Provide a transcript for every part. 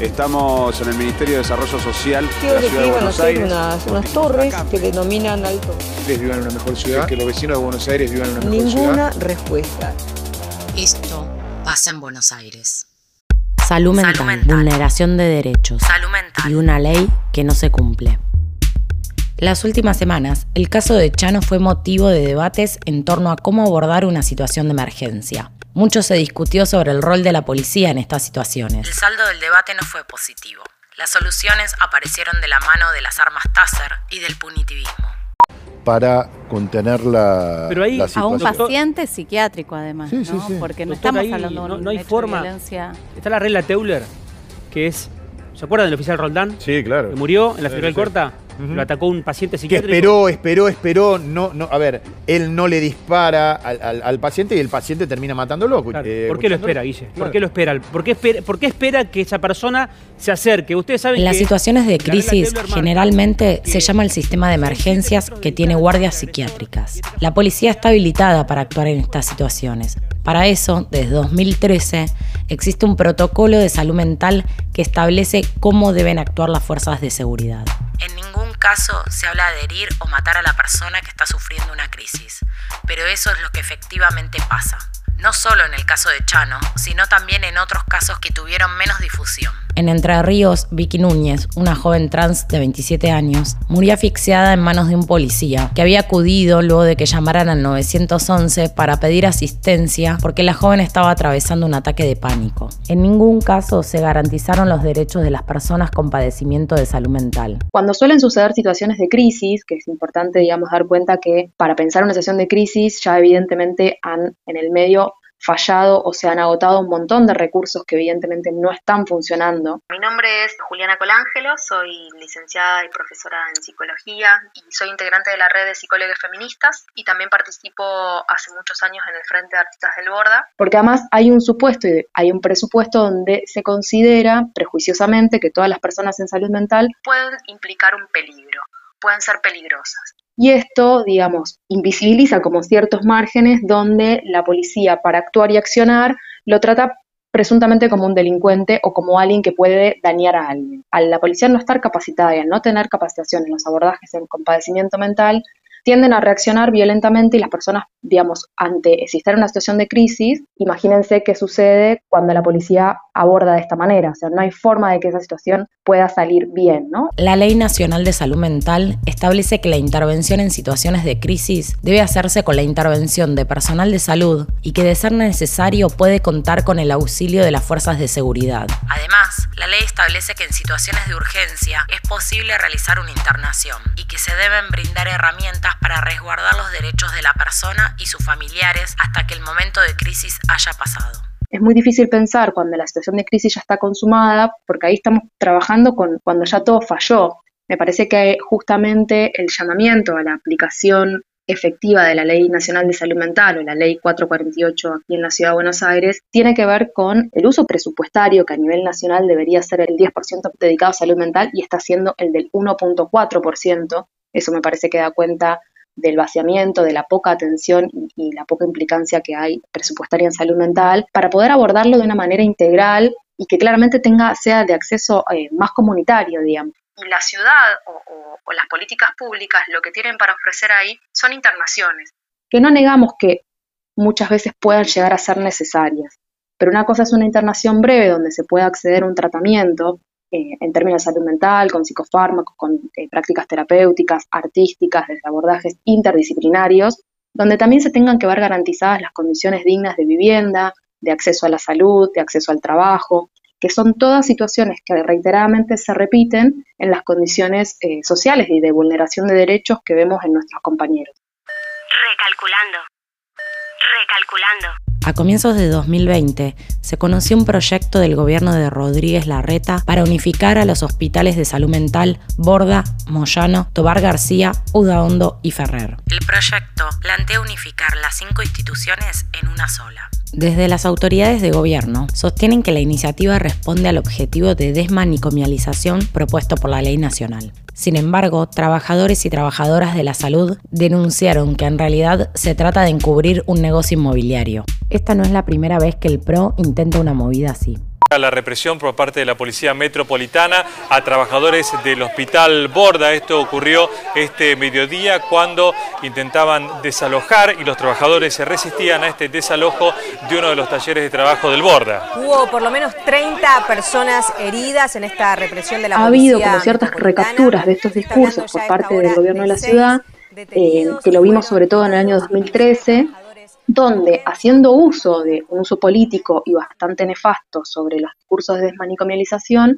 Estamos en el Ministerio de Desarrollo Social de la que Ciudad de Buenos Aires. unas, unas torres que denominan alto. ustedes vivan en una mejor ciudad, que los vecinos de Buenos Aires vivan en una mejor ciudad. Ninguna respuesta. Esto pasa en Buenos Aires. Salud mental, Salud mental. vulneración de derechos Salud mental. y una ley que no se cumple. Las últimas semanas, el caso de Chano fue motivo de debates en torno a cómo abordar una situación de emergencia. Mucho se discutió sobre el rol de la policía en estas situaciones. El saldo del debate no fue positivo. Las soluciones aparecieron de la mano de las armas Taser y del punitivismo. para contener la, Pero ahí- la A un paciente psiquiátrico además, Sí, ¿no? sí. Porque no Doctor, estamos ahí hablando de no- un no hay hecho de forma. violencia. Está la regla Teuler, que es. ¿Se acuerdan del oficial Roldán? Sí, claro. Que murió en la Sí, Federal sí. Lo atacó un paciente Que psiquiátrico. esperó, esperó, esperó. No, no, a ver, él no le dispara al, al- al paciente y el paciente termina matándolo. Claro, eh, ¿Por qué lo espera, Guille? ¿Por qué lo espera? ¿Por qué espera, por qué espera que esa persona se acerque? Ustedes saben En las que situaciones de crisis generalmente que se llama el sistema de emergencias que tiene guardias psiquiátricas. La policía está habilitada para actuar en estas situaciones. Para eso, desde 2013, existe un protocolo de salud mental que establece cómo deben actuar las fuerzas de seguridad. En ningún caso se habla de herir o matar a la persona que está sufriendo una crisis, pero eso es lo que efectivamente pasa. No solo en el caso de Chano, sino también en otros casos que tuvieron menos difusión. En Entre Ríos, Vicky Núñez, una joven trans de 27 años, murió asfixiada en manos de un policía que había acudido luego de que llamaran al 911 para pedir asistencia porque la joven estaba atravesando un ataque de pánico. En ningún caso se garantizaron los derechos de las personas con padecimiento de salud mental. Cuando suelen suceder situaciones de crisis, que es importante, digamos, dar cuenta que para pensar una situación de crisis ya evidentemente han en el medio fallado o se han agotado un montón de recursos que evidentemente no están funcionando. Mi nombre es Juliana Colangelo, soy licenciada y profesora en psicología y soy integrante de la red de psicólogas feministas y también participo hace muchos años en el Frente de Artistas del Borda. Porque además hay un supuesto y hay un presupuesto donde se considera prejuiciosamente que todas las personas en salud mental Pueden implicar un peligro, pueden ser peligrosas. Y esto, digamos, invisibiliza como ciertos márgenes donde la policía para actuar y accionar lo trata presuntamente como un delincuente o como alguien que puede dañar a alguien. Al la policía no estar capacitada y al no tener capacitación en los abordajes en compadecimiento mental, tienden a reaccionar violentamente y las personas, digamos, ante existir una situación de crisis, imagínense qué sucede cuando la policía aborda de esta manera. O sea, no hay forma de que esa situación pueda salir bien, ¿no? La Ley Nacional de Salud Mental establece que la intervención en situaciones de crisis debe hacerse con la intervención de personal de salud y que de ser necesario puede contar con el auxilio de las fuerzas de seguridad. Además, la ley establece que en situaciones de urgencia es posible realizar una internación y que se deben brindar herramientas para resguardar los derechos de la persona y sus familiares hasta que el momento de crisis haya pasado. Es muy difícil pensar cuando la situación de crisis ya está consumada, porque ahí estamos trabajando con cuando ya todo falló. Me parece que justamente el llamamiento a la aplicación efectiva de la Ley Nacional de Salud Mental o la Ley 448 aquí en la Ciudad de Buenos Aires tiene que ver con el uso presupuestario que a nivel nacional debería ser el 10% dedicado a salud mental y está siendo el del 1.4%. Eso me parece que da cuenta del vaciamiento, de la poca atención y, la poca implicancia que hay presupuestaria en salud mental, para poder abordarlo de una manera integral y que claramente tenga, sea de acceso eh, más comunitario, digamos. Y la ciudad o, las políticas públicas lo que tienen para ofrecer ahí son internaciones. Que no negamos que muchas veces puedan llegar a ser necesarias, pero una cosa es una internación breve donde se puede acceder a un tratamiento eh, en términos de salud mental, con psicofármacos, con eh, prácticas terapéuticas, artísticas, desde abordajes interdisciplinarios, donde también se tengan que ver garantizadas las condiciones dignas de vivienda, de acceso a la salud, de acceso al trabajo, que son todas situaciones que reiteradamente se repiten en las condiciones eh, sociales y de vulneración de derechos que vemos en nuestros compañeros. Recalculando. Recalculando. A comienzos de 2020 se conoció un proyecto del gobierno de Rodríguez Larreta para unificar a los hospitales de salud mental Borda, Moyano, Tobar García, Udaondo y Ferrer. El proyecto plantea unificar las cinco instituciones en una sola. Desde las autoridades de gobierno sostienen que la iniciativa responde al objetivo de desmanicomialización propuesto por la ley nacional. Sin embargo, trabajadores y trabajadoras de la salud denunciaron que en realidad se trata de encubrir un negocio inmobiliario. Esta no es la primera vez que el PRO intenta una movida así la represión por parte de la Policía Metropolitana a trabajadores del Hospital Borda. Esto ocurrió este mediodía cuando intentaban desalojar y los trabajadores se resistían a este desalojo de uno de los talleres de trabajo del Borda. Hubo por lo menos 30 personas heridas en esta represión de la ha policía. Ha habido como ciertas recapturas de estos discursos por parte del gobierno de la ciudad, eh, que lo vimos sobre todo en el año 2013 donde haciendo uso de un uso político y bastante nefasto sobre los discursos de desmanicomialización,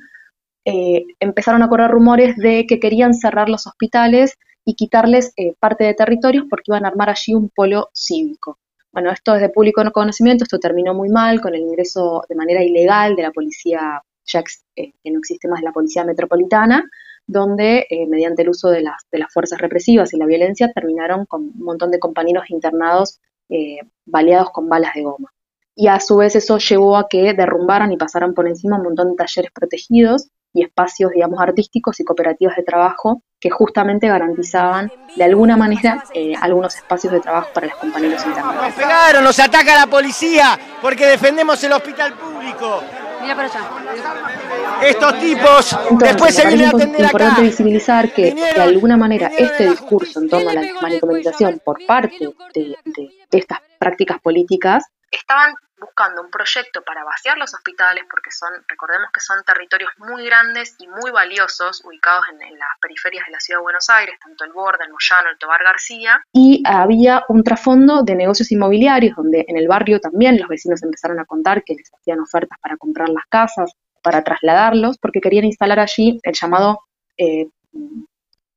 eh, empezaron a correr rumores de que querían cerrar los hospitales y quitarles eh, parte de territorios porque iban a armar allí un polo cívico. Bueno, esto es de público conocimiento, esto terminó muy mal con el ingreso de manera ilegal de la policía, ya eh, que no existe más la policía metropolitana, donde mediante el uso de las, de las fuerzas represivas y la violencia terminaron con un montón de compañeros internados eh, baleados con balas de goma. Y a su vez eso llevó a que derrumbaran y pasaran por encima un montón de talleres protegidos y espacios, digamos, artísticos y cooperativas de trabajo que justamente garantizaban de alguna manera eh, algunos espacios de trabajo para los compañeros internos. Nos pegaron, nos ataca la policía porque defendemos el hospital público. Mira para allá. Estos tipos después se vienen a atender acá. Es importante visibilizar que de alguna manera este discurso en torno a la manicomialización por parte de, de estas prácticas políticas estaban buscando un proyecto para vaciar los hospitales porque son, recordemos que son territorios muy grandes y muy valiosos ubicados en, las periferias de la ciudad de Buenos Aires, tanto el Borda, el Moyano, el Tobar García. Y había un trasfondo de negocios inmobiliarios donde en el barrio también los vecinos empezaron a contar que les hacían ofertas para comprar las casas, para trasladarlos, porque querían instalar allí el llamado eh,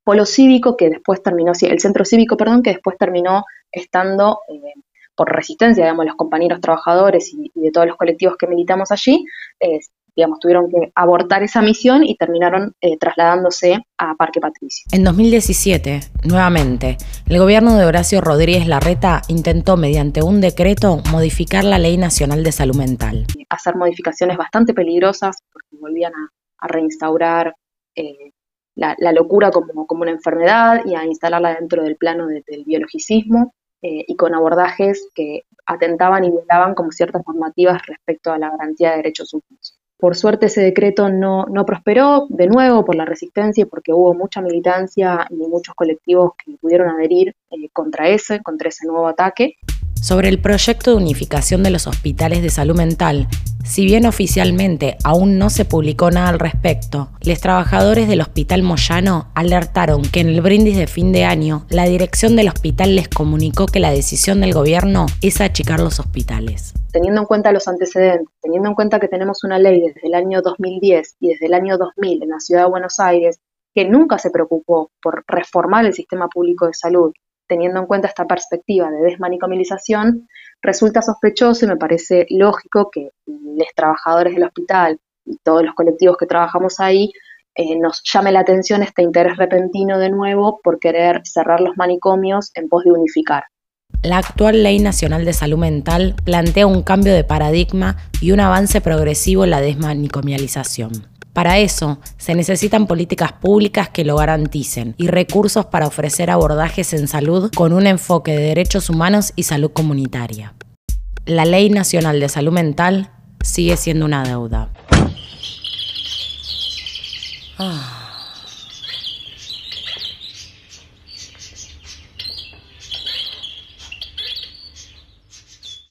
polo cívico que después terminó, el centro cívico, perdón, que después terminó estando eh, por resistencia, digamos, los compañeros trabajadores y, de todos los colectivos que militamos allí, digamos, tuvieron que abortar esa misión y terminaron eh, trasladándose a Parque Patricio. En 2017, nuevamente, el gobierno de Horacio Rodríguez Larreta intentó, mediante un decreto, modificar la Ley Nacional de Salud Mental. Hacer modificaciones bastante peligrosas, porque volvían a, reinstaurar eh, la, locura como, como, una enfermedad y a instalarla dentro del plano del biologicismo eh, y con abordajes que atentaban y violaban como ciertas normativas respecto a la garantía de derechos humanos. Por suerte ese decreto no, prosperó, de nuevo por la resistencia y porque hubo mucha militancia y muchos colectivos que pudieron adherir eh, contra ese, contra ese nuevo ataque sobre el proyecto de unificación de los hospitales de salud mental. Si bien oficialmente aún no se publicó nada al respecto, los trabajadores del Hospital Moyano alertaron que en el brindis de fin de año, la dirección del hospital les comunicó que la decisión del gobierno es achicar los hospitales. Teniendo en cuenta los antecedentes, teniendo en cuenta que tenemos una ley desde el año 2010 y desde el año 2000 en la ciudad de Buenos Aires, que nunca se preocupó por reformar el sistema público de salud, teniendo en cuenta esta perspectiva de desmanicomilización, resulta sospechoso y me parece lógico que los trabajadores del hospital y todos los colectivos que trabajamos ahí eh, nos llame la atención este interés repentino de nuevo por querer cerrar los manicomios en pos de unificar. La actual Ley Nacional de Salud Mental plantea un cambio de paradigma y un avance progresivo en la desmanicomialización. Para eso, se necesitan políticas públicas que lo garanticen y recursos para ofrecer abordajes en salud con un enfoque de derechos humanos y salud comunitaria. La Ley Nacional de Salud Mental sigue siendo una deuda. Ah.